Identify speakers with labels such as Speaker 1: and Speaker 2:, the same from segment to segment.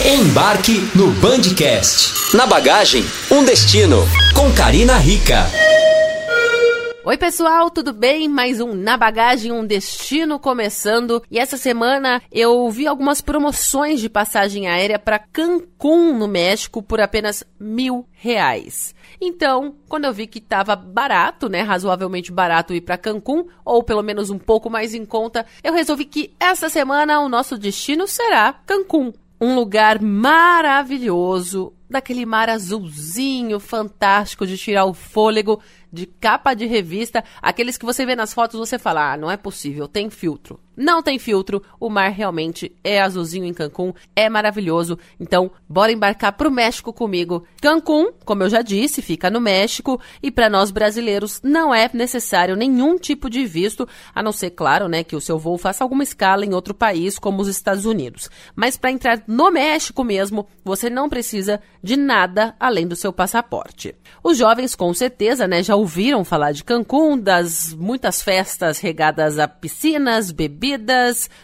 Speaker 1: Embarque no Bandcast. Na bagagem, um destino. Com Karina Rica.
Speaker 2: Oi, pessoal, tudo bem? Mais um Na Bagagem, um destino começando. E essa semana eu vi algumas promoções de passagem aérea para Cancún, no México, por apenas mil reais. Então, quando eu vi que estava barato, né, razoavelmente barato ir para Cancún, ou pelo menos um pouco mais em conta, eu resolvi que essa semana o nosso destino será Cancún. Um lugar maravilhoso, daquele mar azulzinho fantástico de tirar o fôlego de capa de revista, aqueles que você vê nas fotos, você fala: ah, não é possível, tem filtro. Não tem filtro, o mar realmente é azulzinho em Cancún, é maravilhoso. Então, bora embarcar pro México comigo. Cancún, como eu já disse, fica no México e para nós brasileiros não é necessário nenhum tipo de visto, a não ser, claro, né, que o seu voo faça alguma escala em outro país, como os Estados Unidos. Mas para entrar no México mesmo, você não precisa de nada além do seu passaporte. Os jovens, com certeza, né, já ouviram falar de Cancún, das muitas festas regadas a piscinas, bebidas,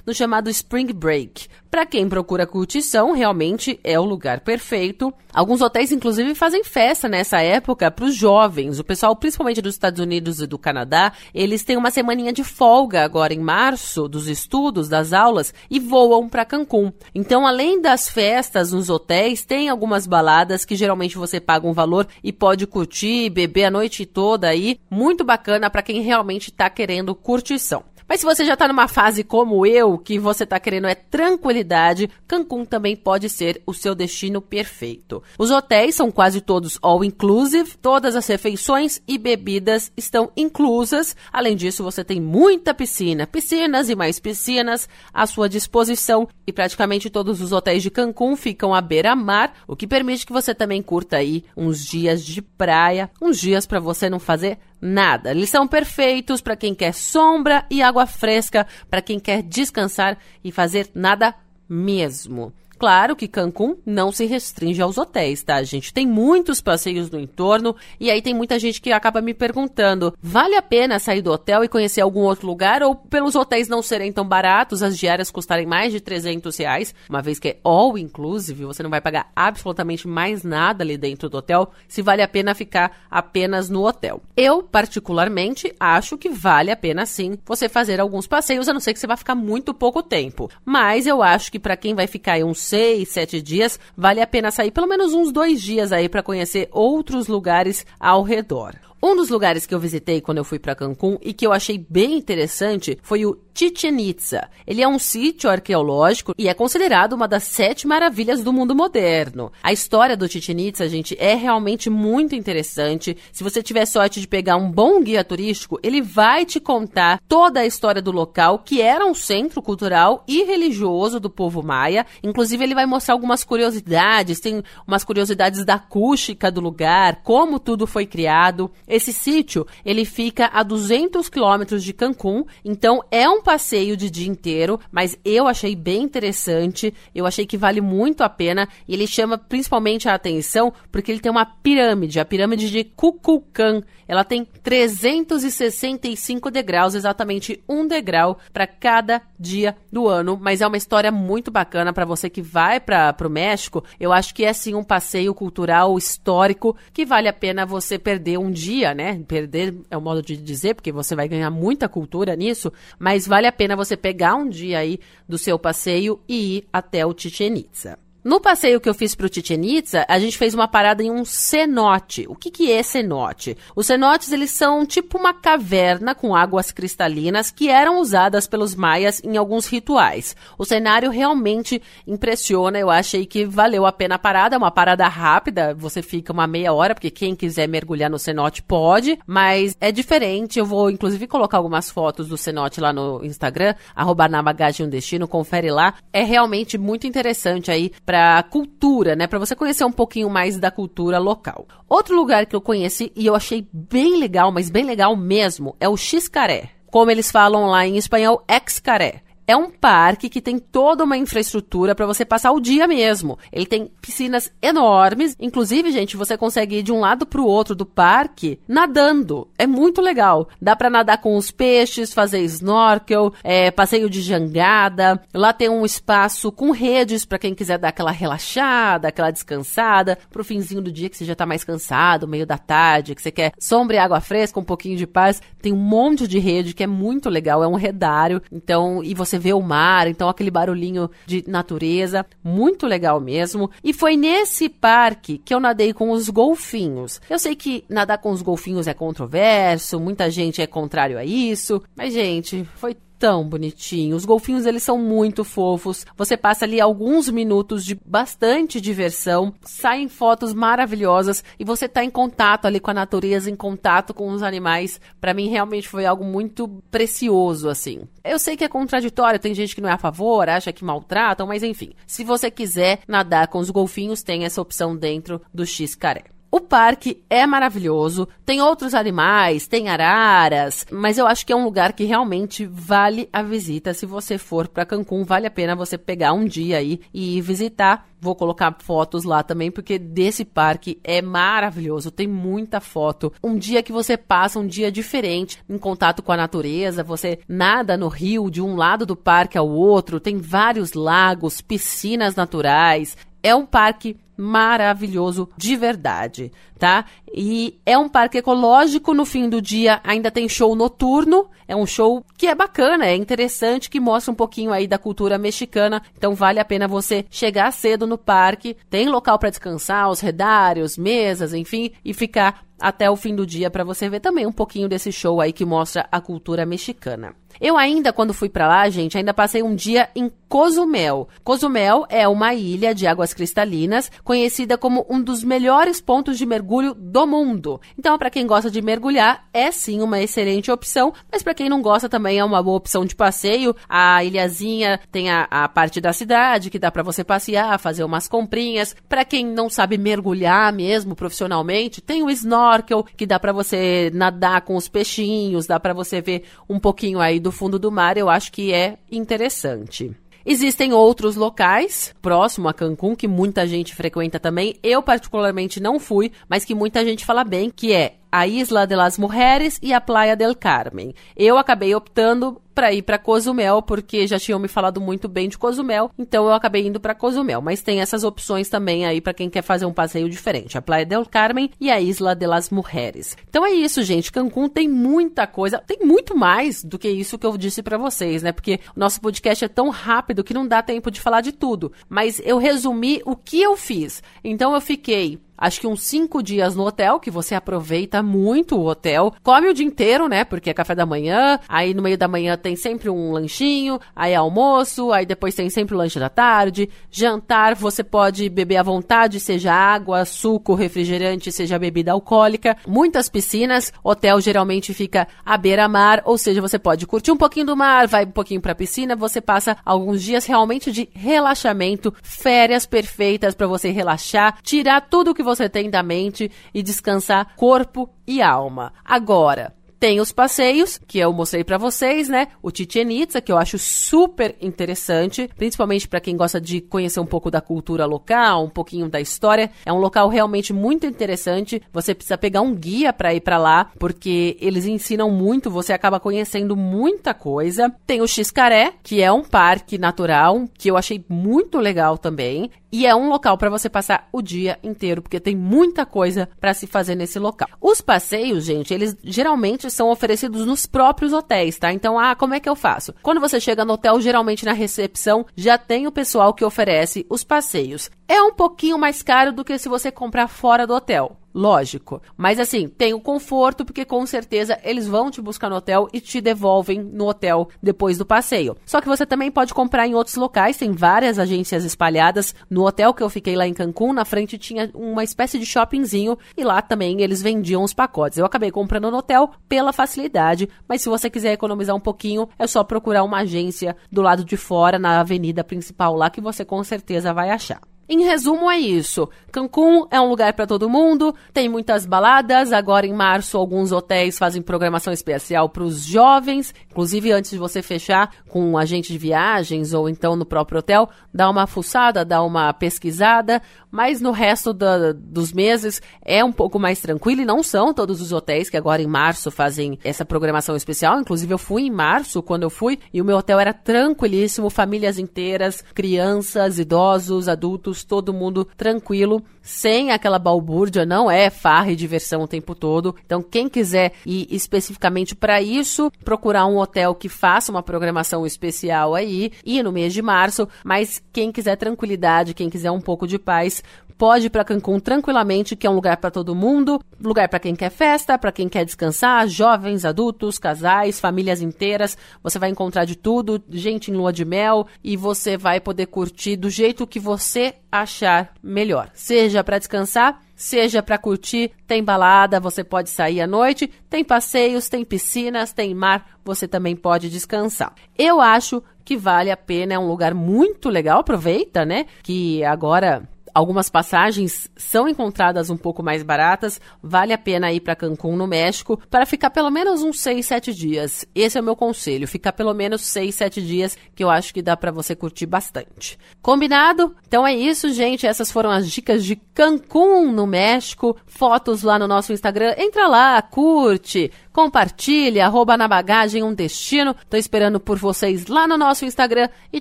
Speaker 2: no chamado Spring Break. Para quem procura curtição, realmente é o lugar perfeito. Alguns hotéis, inclusive, fazem festa nessa época para os jovens. O pessoal, principalmente dos Estados Unidos e do Canadá, eles têm uma semaninha de folga agora em março dos estudos, das aulas, e voam para Cancún. Então, além das festas nos hotéis, tem algumas baladas que geralmente você paga um valor e pode curtir, beber a noite toda aí. Muito bacana para quem realmente está querendo curtição. Mas se você já está numa fase como eu, que você está querendo é tranquilidade, Cancún também pode ser o seu destino perfeito. Os hotéis são quase todos all inclusive, todas as refeições e bebidas estão inclusas. Além disso, você tem muita piscina, piscinas e mais piscinas à sua disposição e praticamente todos os hotéis de Cancún ficam à beira-mar, o que permite que você também curta aí uns dias de praia, uns dias para você não fazer nada. Eles são perfeitos para quem quer sombra e água fresca, para quem quer descansar e fazer nada mesmo. Claro que Cancún não se restringe aos hotéis, tá, gente? Tem muitos passeios no entorno e aí tem muita gente que acaba me perguntando: vale a pena sair do hotel e conhecer algum outro lugar ou pelos hotéis não serem tão baratos, as diárias custarem mais de 300 reais, uma vez que é all inclusive, você não vai pagar absolutamente mais nada ali dentro do hotel, se vale a pena ficar apenas no hotel. Eu, particularmente, acho que vale a pena sim você fazer alguns passeios, a não ser que você vá ficar muito pouco tempo. Mas eu acho que para quem vai ficar aí uns seis, sete dias, vale a pena sair pelo menos uns dois dias aí para conhecer outros lugares ao redor. Um dos lugares que eu visitei quando eu fui para Cancún e que eu achei bem interessante foi o Chichen Itza. Ele é um sítio arqueológico e é considerado uma das sete maravilhas do mundo moderno. A história do Chichen Itza, gente, é realmente muito interessante. Se você tiver sorte de pegar um bom guia turístico, ele vai te contar toda a história do local, que era um centro cultural e religioso do povo maia. Inclusive, ele vai mostrar algumas curiosidades, tem umas curiosidades da acústica do lugar, como tudo foi criado. Esse sítio, ele fica a 200 quilômetros de Cancún, então é um passeio de dia inteiro, mas eu achei bem interessante, eu achei que vale muito a pena e ele chama principalmente a atenção porque ele tem uma pirâmide, a pirâmide de Kukulkan. Ela tem 365 degraus, exatamente um degrau para cada dia do ano, mas é uma história muito bacana para você que vai para o México. Eu acho que é sim um passeio cultural histórico que vale a pena você perder um dia, né? Perder é o modo de dizer, porque você vai ganhar muita cultura nisso, mas vale vale a pena você pegar um dia aí do seu passeio e ir até o Chichen Itza. No passeio que eu fiz para o Itza, a gente fez uma parada em um cenote. O que, que é cenote? Os cenotes, eles são tipo uma caverna com águas cristalinas que eram usadas pelos maias em alguns rituais. O cenário realmente impressiona, eu achei que valeu a pena a parada, é uma parada rápida, você fica uma meia hora, porque quem quiser mergulhar no cenote pode, mas é diferente, eu vou inclusive colocar algumas fotos do cenote lá no Instagram, arroba na bagagem um destino, confere lá. É realmente muito interessante aí para cultura, né? Para você conhecer um pouquinho mais da cultura local. Outro lugar que eu conheci e eu achei bem legal, mas bem legal mesmo, é o Xcaré. Como eles falam lá em espanhol, Excaré. É um parque que tem toda uma infraestrutura para você passar o dia mesmo. Ele tem piscinas enormes, inclusive, gente, você consegue ir de um lado para o outro do parque nadando. É muito legal. Dá para nadar com os peixes, fazer snorkel, é, passeio de jangada. Lá tem um espaço com redes para quem quiser dar aquela relaxada, aquela descansada, pro finzinho do dia que você já tá mais cansado, meio da tarde, que você quer sombra e água fresca, um pouquinho de paz. Tem um monte de rede que é muito legal, é um redário. Então, e você vê o mar, então aquele barulhinho de natureza, muito legal mesmo. E foi nesse parque que eu nadei com os golfinhos. Eu sei que nadar com os golfinhos é controverso, muita gente é contrário a isso, mas gente, foi tão bonitinho. Os golfinhos, eles são muito fofos. Você passa ali alguns minutos de bastante diversão, saem fotos maravilhosas e você está em contato ali com a natureza, em contato com os animais. Para mim, realmente foi algo muito precioso, assim. Eu sei que é contraditório, tem gente que não é a favor, acha que maltratam, mas enfim. Se você quiser nadar com os golfinhos, tem essa opção dentro do X-Caré. O parque é maravilhoso, tem outros animais, tem araras, mas eu acho que é um lugar que realmente vale a visita. Se você for para Cancún, vale a pena você pegar um dia aí e visitar. Vou colocar fotos lá também, porque desse parque é maravilhoso, tem muita foto. Um dia que você passa, um dia diferente, em contato com a natureza, você nada no rio de um lado do parque ao outro, tem vários lagos, piscinas naturais. É um parque maravilhoso de verdade, tá? E é um parque ecológico, no fim do dia ainda tem show noturno, é um show que é bacana, é interessante, que mostra um pouquinho aí da cultura mexicana, então vale a pena você chegar cedo no parque, tem local para descansar, os redários, mesas, enfim, e ficar até o fim do dia para você ver também um pouquinho desse show aí que mostra a cultura mexicana. Eu ainda, quando fui para lá, gente, ainda passei um dia em Cozumel. Cozumel é uma ilha de águas cristalinas, conhecida como um dos melhores pontos de mergulho do mundo. Então, para quem gosta de mergulhar, é sim uma excelente opção, mas para quem não gosta também é uma boa opção de passeio. A ilhazinha tem a, a parte da cidade que dá para você passear, fazer umas comprinhas. Para quem não sabe mergulhar mesmo profissionalmente, tem o snorkel que dá para você nadar com os peixinhos, dá para você ver um pouquinho aí do fundo do mar. Eu acho que é interessante. Existem outros locais próximo a Cancún que muita gente frequenta também. Eu particularmente não fui, mas que muita gente fala bem, que é a Isla de las Mujeres e a Playa del Carmen. Eu acabei optando para ir para Cozumel, porque já tinham me falado muito bem de Cozumel, então eu acabei indo para Cozumel. Mas tem essas opções também aí para quem quer fazer um passeio diferente: a Playa del Carmen e a Isla de las Mujeres. Então é isso, gente. Cancún tem muita coisa, tem muito mais do que isso que eu disse para vocês, né? Porque o nosso podcast é tão rápido que não dá tempo de falar de tudo. Mas eu resumi o que eu fiz. Então eu fiquei acho que uns cinco dias no hotel, que você aproveita muito o hotel. Come o dia inteiro, né? Porque é café da manhã, aí no meio da manhã tem sempre um lanchinho, aí almoço, aí depois tem sempre o lanche da tarde. Jantar, você pode beber à vontade, seja água, suco, refrigerante, seja bebida alcoólica. Muitas piscinas, hotel geralmente fica à beira-mar, ou seja, você pode curtir um pouquinho do mar, vai um pouquinho pra piscina, você passa alguns dias realmente de relaxamento, férias perfeitas para você relaxar, tirar tudo que você tem da mente e descansar corpo e alma. Agora, tem os passeios, que eu mostrei para vocês, né? O Chichen Itza, que eu acho super interessante, principalmente para quem gosta de conhecer um pouco da cultura local, um pouquinho da história. É um local realmente muito interessante. Você precisa pegar um guia para ir para lá, porque eles ensinam muito, você acaba conhecendo muita coisa. Tem o Xcaré, que é um parque natural, que eu achei muito legal também. E é um local para você passar o dia inteiro, porque tem muita coisa para se fazer nesse local. Os passeios, gente, eles geralmente são oferecidos nos próprios hotéis, tá? Então, ah, como é que eu faço? Quando você chega no hotel, geralmente na recepção já tem o pessoal que oferece os passeios. É um pouquinho mais caro do que se você comprar fora do hotel lógico. Mas assim, tem o conforto, porque com certeza eles vão te buscar no hotel e te devolvem no hotel depois do passeio. Só que você também pode comprar em outros locais, tem várias agências espalhadas. No hotel que eu fiquei lá em Cancún, na frente tinha uma espécie de shoppingzinho e lá também eles vendiam os pacotes. Eu acabei comprando no hotel pela facilidade, mas se você quiser economizar um pouquinho, é só procurar uma agência do lado de fora, na avenida principal lá, que você com certeza vai achar. Em resumo, é isso. Cancún é um lugar para todo mundo, tem muitas baladas. Agora, em março, alguns hotéis fazem programação especial para os jovens. Inclusive, antes de você fechar com um agente de viagens ou então no próprio hotel, dá uma fuçada, dá uma pesquisada. Mas no resto da, dos meses é um pouco mais tranquilo e não são todos os hotéis que agora em março fazem essa programação especial. Inclusive, eu fui em março quando eu fui e o meu hotel era tranquilíssimo, famílias inteiras, crianças, idosos, adultos, todo mundo tranquilo, sem aquela balbúrdia, não é farra e diversão o tempo todo. Então, quem quiser ir especificamente para isso, procurar um hotel que faça uma programação especial aí, e no mês de março, mas quem quiser tranquilidade, quem quiser um pouco de paz, pode ir para Cancún tranquilamente, que é um lugar para todo mundo, lugar para quem quer festa, para quem quer descansar, jovens, adultos, casais, famílias inteiras. Você vai encontrar de tudo, gente em lua de mel e você vai poder curtir do jeito que você achar melhor. Seja para descansar, seja para curtir, tem balada, você pode sair à noite, tem passeios, tem piscinas, tem mar, você também pode descansar. Eu acho que vale a pena, é um lugar muito legal, aproveita, né? Que agora Algumas passagens são encontradas um pouco mais baratas. Vale a pena ir para Cancún, no México, para ficar pelo menos uns 6, 7 dias. Esse é o meu conselho, ficar pelo menos 6, 7 dias, que eu acho que dá para você curtir bastante. Combinado? Então é isso, gente. Essas foram as dicas de Cancún, no México. Fotos lá no nosso Instagram. Entra lá, curte, compartilha, arroba na bagagem um destino. Tô esperando por vocês lá no nosso Instagram e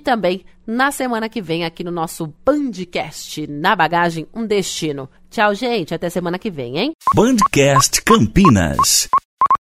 Speaker 2: também na semana que vem aqui no nosso Bandcast. Na bagagem, um destino. Tchau, gente. Até semana que vem, hein?
Speaker 1: Bandcast Campinas.